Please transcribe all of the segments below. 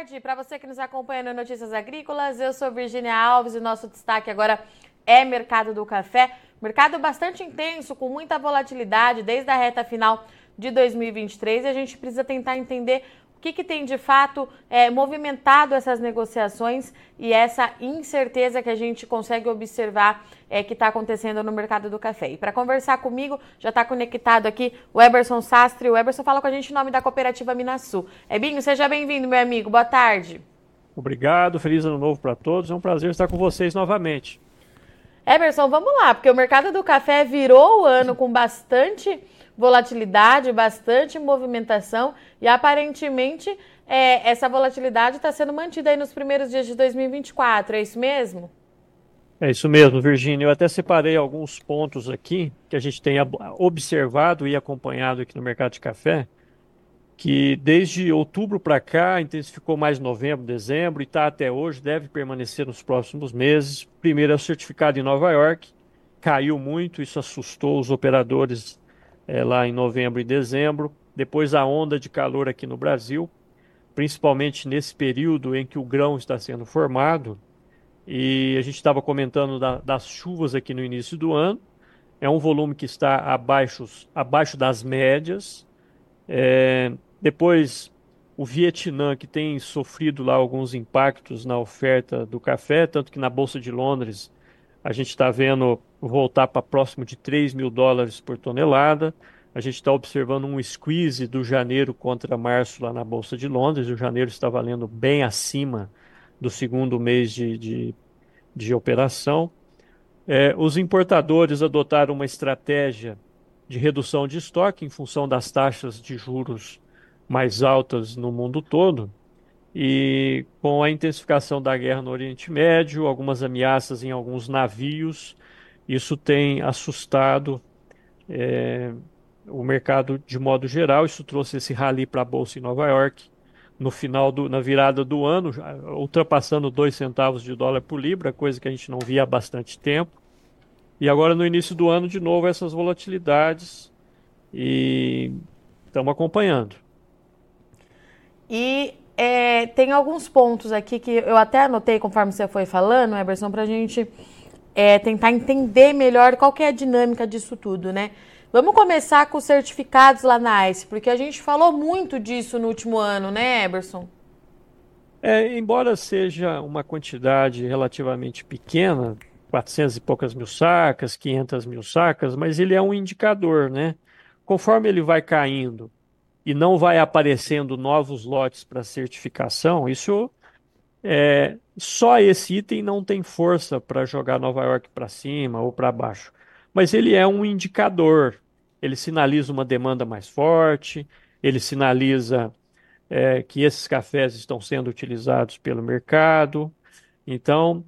tarde para você que nos acompanha no Notícias Agrícolas. Eu sou Virginia Alves e nosso destaque agora é mercado do café. Mercado bastante intenso, com muita volatilidade desde a reta final de 2023 e a gente precisa tentar entender o que, que tem de fato é, movimentado essas negociações e essa incerteza que a gente consegue observar é, que está acontecendo no mercado do café. E para conversar comigo, já está conectado aqui o Eberson Sastre. O Eberson fala com a gente em nome da cooperativa Minasul. Ebinho, seja bem-vindo, meu amigo. Boa tarde. Obrigado, feliz ano novo para todos. É um prazer estar com vocês novamente. Eberson, vamos lá, porque o mercado do café virou o ano com bastante volatilidade, bastante movimentação e aparentemente é, essa volatilidade está sendo mantida aí nos primeiros dias de 2024, é isso mesmo? É isso mesmo, Virginia. Eu até separei alguns pontos aqui que a gente tem observado e acompanhado aqui no mercado de café, que desde outubro para cá intensificou mais novembro, dezembro e está até hoje, deve permanecer nos próximos meses. Primeiro é o certificado em Nova York, caiu muito, isso assustou os operadores é, lá em novembro e dezembro. Depois a onda de calor aqui no Brasil, principalmente nesse período em que o grão está sendo formado. E a gente estava comentando da, das chuvas aqui no início do ano. É um volume que está abaixo, abaixo das médias. É, depois o Vietnã, que tem sofrido lá alguns impactos na oferta do café, tanto que na Bolsa de Londres a gente está vendo voltar para próximo de 3 mil dólares por tonelada. A gente está observando um squeeze do janeiro contra março lá na Bolsa de Londres. O janeiro está valendo bem acima do segundo mês de, de, de operação. É, os importadores adotaram uma estratégia de redução de estoque em função das taxas de juros mais altas no mundo todo. E com a intensificação da guerra no Oriente Médio, algumas ameaças em alguns navios, isso tem assustado é, o mercado de modo geral. Isso trouxe esse rally para a bolsa em Nova York no final do, na virada do ano, ultrapassando dois centavos de dólar por libra, coisa que a gente não via há bastante tempo. E agora no início do ano de novo essas volatilidades e estamos acompanhando. E é, tem alguns pontos aqui que eu até anotei conforme você foi falando, Eberson, para a gente é, tentar entender melhor qual que é a dinâmica disso tudo, né? Vamos começar com os certificados lá na ICE, porque a gente falou muito disso no último ano, né, Eberson? É, embora seja uma quantidade relativamente pequena, 400 e poucas mil sacas, 500 mil sacas, mas ele é um indicador, né? Conforme ele vai caindo e não vai aparecendo novos lotes para certificação, isso é, só esse item não tem força para jogar Nova York para cima ou para baixo. Mas ele é um indicador. Ele sinaliza uma demanda mais forte, ele sinaliza é, que esses cafés estão sendo utilizados pelo mercado. Então,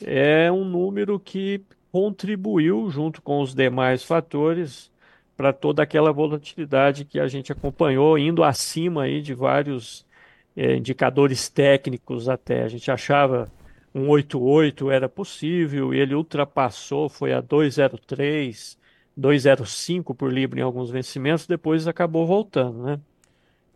é um número que contribuiu, junto com os demais fatores, para toda aquela volatilidade que a gente acompanhou, indo acima aí de vários é, indicadores técnicos até. A gente achava um 88 era possível e ele ultrapassou, foi a 203, 205 por libra em alguns vencimentos, depois acabou voltando, né?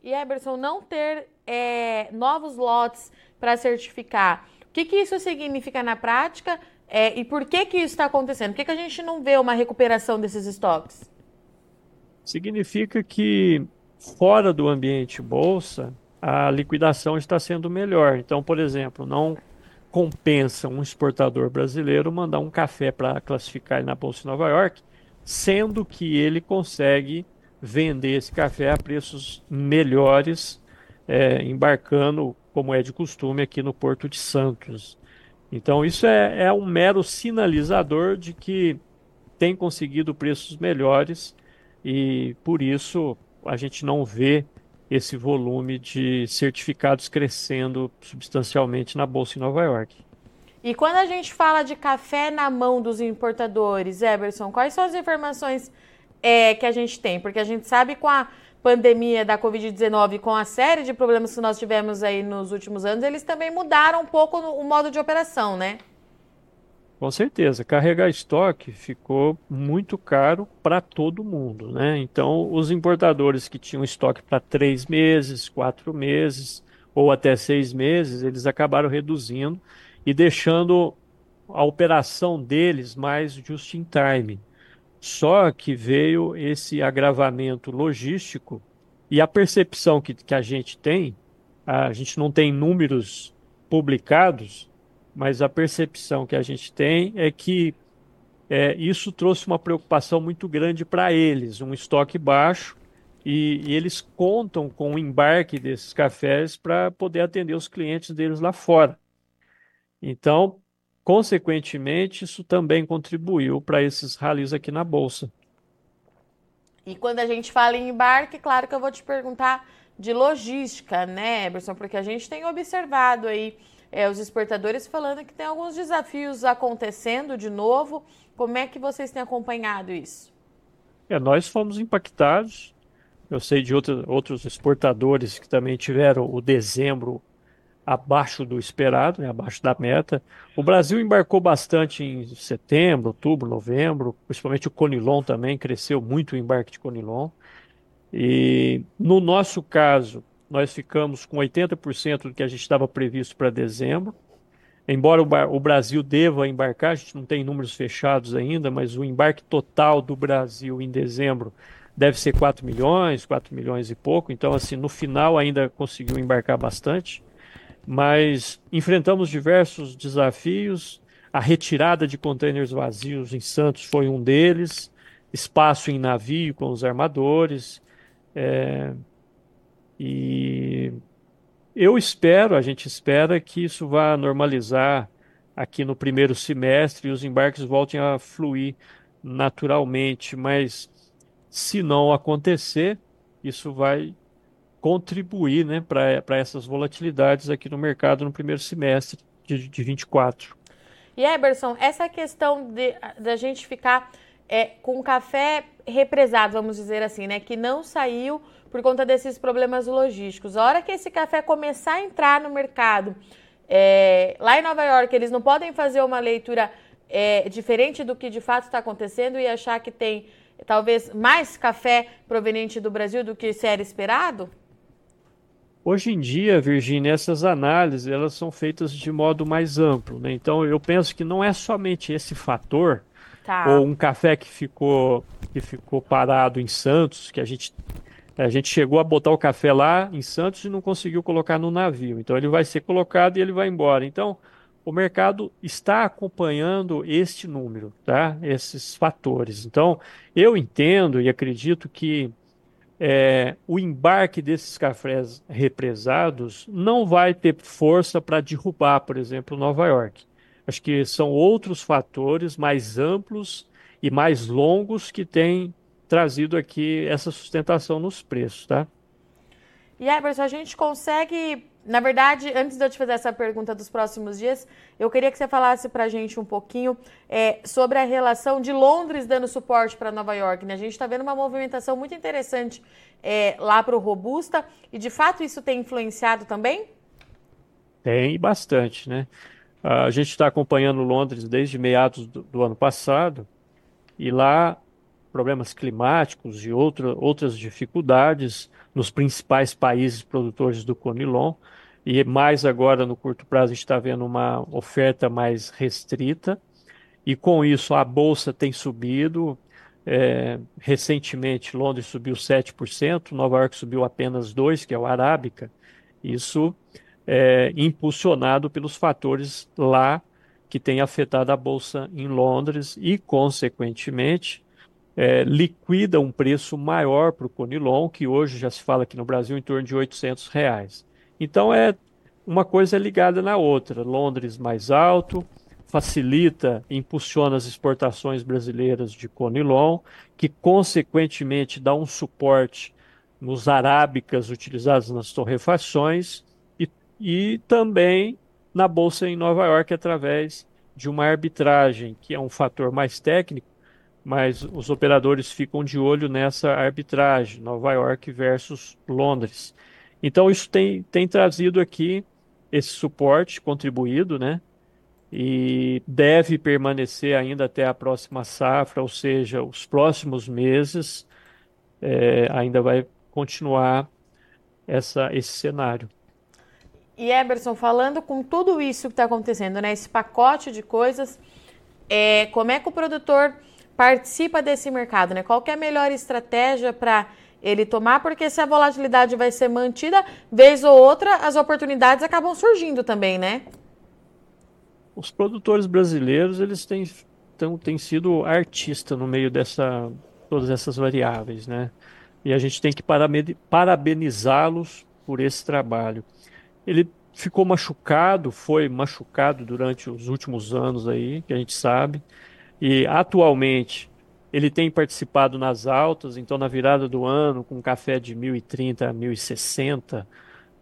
E Eberson, não ter é, novos lotes para certificar, o que, que isso significa na prática é, e por que, que isso está acontecendo? Por que, que a gente não vê uma recuperação desses estoques? significa que fora do ambiente bolsa, a liquidação está sendo melhor. Então, por exemplo, não compensa um exportador brasileiro mandar um café para classificar na Bolsa de Nova York, sendo que ele consegue vender esse café a preços melhores, é, embarcando, como é de costume, aqui no Porto de Santos. Então, isso é, é um mero sinalizador de que tem conseguido preços melhores e por isso a gente não vê esse volume de certificados crescendo substancialmente na bolsa em Nova York. E quando a gente fala de café na mão dos importadores, Eberson, quais são as informações é, que a gente tem? Porque a gente sabe com a pandemia da Covid-19, com a série de problemas que nós tivemos aí nos últimos anos, eles também mudaram um pouco o modo de operação, né? Com certeza, carregar estoque ficou muito caro para todo mundo, né? Então, os importadores que tinham estoque para três meses, quatro meses, ou até seis meses, eles acabaram reduzindo e deixando a operação deles mais just in time. Só que veio esse agravamento logístico e a percepção que, que a gente tem, a gente não tem números publicados, mas a percepção que a gente tem é que é, isso trouxe uma preocupação muito grande para eles, um estoque baixo, e, e, eles contam com o embarque desses cafés para poder atender os clientes deles lá fora. Então, consequentemente, isso também contribuiu para esses ralis aqui na Bolsa. E quando a gente fala em embarque, claro que eu vou te perguntar de logística, né, Eberson? Porque a gente tem observado aí é, os exportadores falando que tem alguns desafios acontecendo de novo. Como é que vocês têm acompanhado isso? É, nós fomos impactados. Eu sei de outro, outros exportadores que também tiveram o dezembro abaixo do esperado, né, abaixo da meta. O Brasil embarcou bastante em setembro, outubro, novembro, principalmente o Conilon também cresceu muito o embarque de Conilon. E no nosso caso, nós ficamos com 80% do que a gente estava previsto para dezembro. Embora o, Brasil deva embarcar, a gente não tem números fechados ainda, mas o embarque total do Brasil em dezembro deve ser 4 milhões, 4 milhões e pouco. Então, assim, no final ainda conseguiu embarcar bastante mas enfrentamos diversos desafios. A retirada de contêineres vazios em Santos foi um deles, espaço em navio com os armadores. É, e eu espero, a gente espera que isso vá normalizar aqui no primeiro semestre e os embarques voltem a fluir naturalmente, mas se não acontecer, isso vai contribuir né, para essas volatilidades aqui no mercado no primeiro semestre de, de 24. E Eberson, essa questão da gente ficar é, com café represado, vamos dizer assim, né, que não saiu por conta desses problemas logísticos. A hora que esse café começar a entrar no mercado, é, lá em Nova York, eles não podem fazer uma leitura é, diferente do que de fato está acontecendo e achar que tem talvez mais café proveniente do Brasil do que se era esperado? Hoje em dia, Virginia, essas análises elas são feitas de modo mais amplo, né? Então eu penso que não é somente esse fator tá. ou um café que ficou que ficou parado em Santos, que a gente a gente chegou a botar o café lá em Santos e não conseguiu colocar no navio. Então ele vai ser colocado e ele vai embora. Então o mercado está acompanhando este número, tá? Esses fatores. Então eu entendo e acredito que é, o embarque desses cafés represados não vai ter força para derrubar, por exemplo, Nova York. Acho que são outros fatores mais amplos e mais longos que têm trazido aqui essa sustentação nos preços, tá? E Eberson, a gente consegue na verdade, antes de eu te fazer essa pergunta dos próximos dias, eu queria que você falasse para a gente um pouquinho é, sobre a relação de Londres dando suporte para Nova York. Né? A gente está vendo uma movimentação muito interessante é, lá para o Robusta e, de fato, isso tem influenciado também? Tem bastante, né? A gente está acompanhando Londres desde meados do, do ano passado e lá problemas climáticos e outra, outras dificuldades nos principais países produtores do Conilon. E mais agora, no curto prazo, a gente está vendo uma oferta mais restrita. E com isso, a bolsa tem subido. É, recentemente, Londres subiu 7%, Nova York subiu apenas 2%, que é o Arábica. Isso é impulsionado pelos fatores lá que tem afetado a bolsa em Londres e, consequentemente, é, liquida um preço maior para o Conilon, que hoje já se fala aqui no Brasil em torno de 800 reais. Então é uma coisa ligada na outra. Londres mais alto, facilita, impulsiona as exportações brasileiras de Conilon, que consequentemente dá um suporte nos arábicas utilizados nas torrefações e, também na bolsa em Nova York através de uma arbitragem, que é um fator mais técnico, mas os operadores ficam de olho nessa arbitragem, Nova York versus Londres. Então isso tem, tem trazido aqui esse suporte contribuído, né? E deve permanecer ainda até a próxima safra, ou seja, os próximos meses é, ainda vai continuar essa, esse cenário. E Eberson, falando com tudo isso que está acontecendo, né? Esse pacote de coisas, é, como é que o produtor participa desse mercado, né? Qual é a melhor estratégia para ele tomar? Porque se a volatilidade vai ser mantida, vez ou outra, as oportunidades acabam surgindo também, né? Os produtores brasileiros, eles têm, tão, têm sido artistas no meio dessa todas essas variáveis, né? E a gente tem que parabenizá-los por esse trabalho. Ele ficou machucado, foi machucado durante os últimos anos aí, que a gente sabe, e atualmente ele tem participado nas altas, então na virada do ano, com café de 1030 a 1060,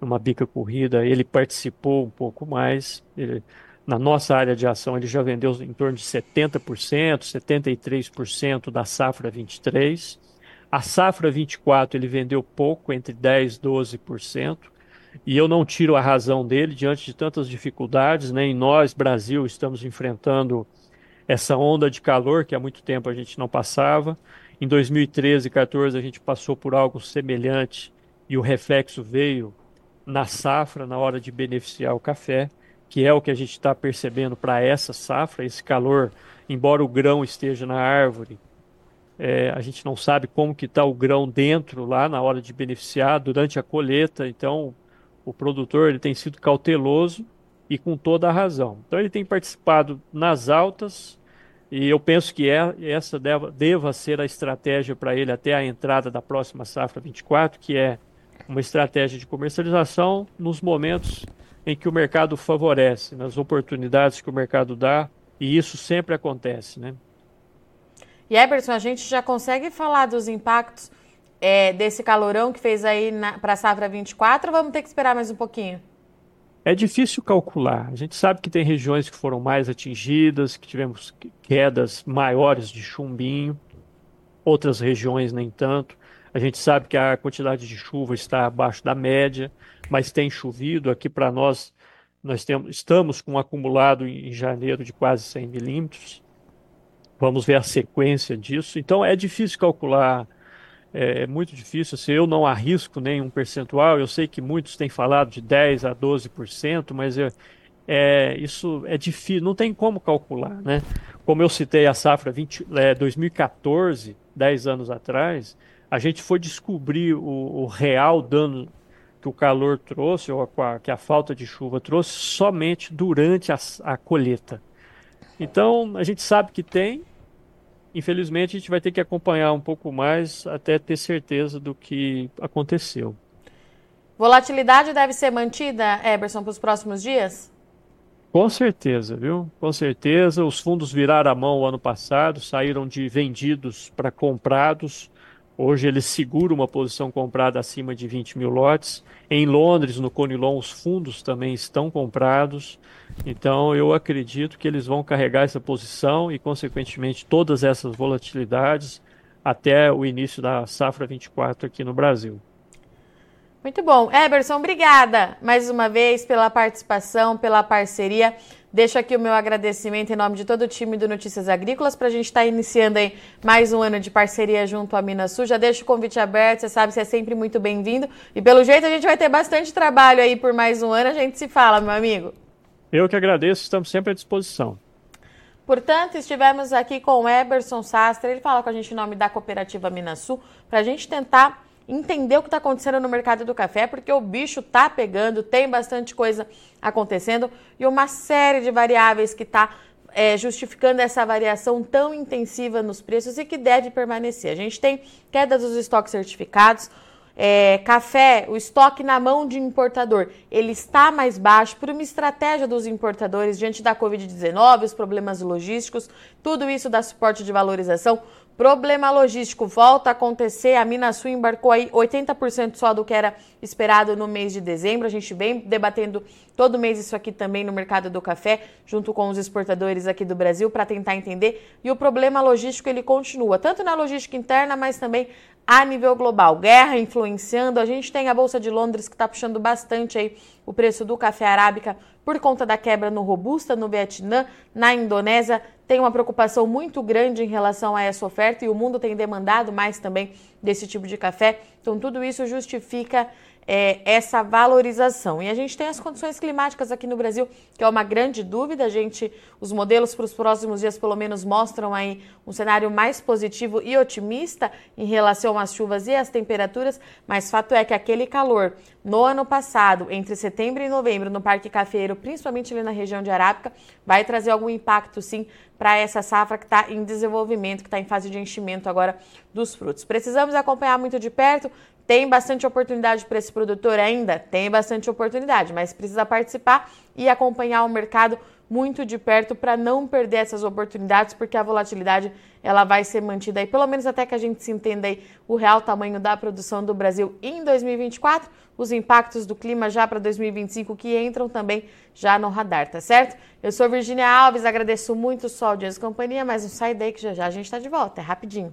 numa bica corrida, ele participou um pouco mais. Ele, na nossa área de ação, ele já vendeu em torno de 70%, 73% da safra 23. A safra 24 ele vendeu pouco, entre 10% e 12%. E eu não tiro a razão dele diante de tantas dificuldades, nem né? nós, Brasil, estamos enfrentando essa onda de calor que há muito tempo a gente não passava. Em 2013 e 2014 a gente passou por algo semelhante e o reflexo veio na safra, na hora de beneficiar o café, que é o que a gente está percebendo para essa safra, esse calor, embora o grão esteja na árvore, é, a gente não sabe como que está o grão dentro lá na hora de beneficiar durante a colheita, então o produtor ele tem sido cauteloso e com toda a razão. Então ele tem participado nas altas e eu penso que é, essa deva, deva ser a estratégia para ele até a entrada da próxima safra 24, que é uma estratégia de comercialização nos momentos em que o mercado favorece, nas oportunidades que o mercado dá, e isso sempre acontece, né? E Eberson, a gente já consegue falar dos impactos é, desse calorão que fez aí para a safra 24 ou vamos ter que esperar mais um pouquinho? É difícil calcular. A gente sabe que tem regiões que foram mais atingidas, que tivemos quedas maiores de chumbinho, outras regiões nem tanto. A gente sabe que a quantidade de chuva está abaixo da média, mas tem chovido. Aqui para nós, nós temos, estamos com um acumulado em janeiro de quase 100 milímetros. Vamos ver a sequência disso. Então é difícil calcular é, é muito difícil. Se eu não arrisco nenhum percentual, eu sei que muitos têm falado de 10 a 12%, mas é, é, isso é difícil, não tem como calcular, né? Como eu citei a safra 20, é, 2014, 10 anos atrás, a gente foi descobrir o, o real dano que o calor trouxe, ou a, que a falta de chuva trouxe, somente durante a, a colheita. Então, a gente sabe que tem, infelizmente a gente vai ter que acompanhar um pouco mais até ter certeza do que aconteceu. Volatilidade deve ser mantida, Eberson, para os próximos dias? Com certeza, viu? Com certeza. Os fundos viraram a mão o ano passado, saíram de vendidos para comprados. Hoje eles seguram uma posição comprada acima de 20 mil lotes. Em Londres, no Conilon, os fundos também estão comprados. Então eu acredito que eles vão carregar essa posição e, consequentemente, todas essas volatilidades até o início da safra 24 aqui no Brasil. Muito bom. Eberson, obrigada mais uma vez pela participação, pela parceria. Deixo aqui o meu agradecimento em nome de todo o time do Notícias Agrícolas para a gente estar tá iniciando aí mais um ano de parceria junto à Minas Sul. Já deixo o convite aberto, você sabe, você é sempre muito bem-vindo. E pelo jeito a gente vai ter bastante trabalho aí por mais um ano, a gente se fala, meu amigo. Eu que agradeço, estamos sempre à disposição. Portanto, estivemos aqui com o Eberson Sastre, ele fala com a gente em nome da Cooperativa Minas Sul, para a gente tentar entender o que está acontecendo no mercado do café, porque o bicho está pegando, tem bastante coisa acontecendo e uma série de variáveis que está é, justificando essa variação tão intensiva nos preços e que deve permanecer. A gente tem queda dos estoques certificados, é, café, o estoque na mão de importador, ele está mais baixo por uma estratégia dos importadores diante da Covid-19, os problemas logísticos, tudo isso dá suporte de valorização. Problema logístico volta a acontecer. A Minasul embarcou aí 80% só do que era esperado no mês de dezembro. A gente vem debatendo todo mês isso aqui também no mercado do café, junto com os exportadores aqui do Brasil, para tentar entender. E o problema logístico ele continua, tanto na logística interna, mas também a nível global. Guerra influenciando. A gente tem a Bolsa de Londres que está puxando bastante aí o preço do café arábica por conta da quebra no Robusta, no Vietnã, na Indonésia. Tem uma preocupação muito grande em relação a essa oferta e o mundo tem demandado mais também desse tipo de café. Então, tudo isso justifica é, essa valorização. E a gente tem as condições climáticas aqui no Brasil, que é uma grande dúvida. A gente, os modelos para os próximos dias, pelo menos, mostram aí um cenário mais positivo e otimista em relação às chuvas e às temperaturas, mas fato é que aquele calor no ano passado, entre setembro e novembro, no Parque Cafeiro, principalmente ali na região de Arábica, vai trazer algum impacto sim para essa safra que está em desenvolvimento, que está em fase de enchimento agora dos frutos. Precisamos acompanhar muito de perto. Tem bastante oportunidade para esse produtor ainda? Tem bastante oportunidade, mas precisa participar e acompanhar o mercado muito de perto para não perder essas oportunidades, porque a volatilidade ela vai ser mantida aí, pelo menos até que a gente se entenda aí o real tamanho da produção do Brasil em 2024, os impactos do clima já para 2025 que entram também já no radar, tá certo? Eu sou Virginia Alves, agradeço muito o Dias Companhia, mas não sai daí que já já a gente está de volta, é rapidinho.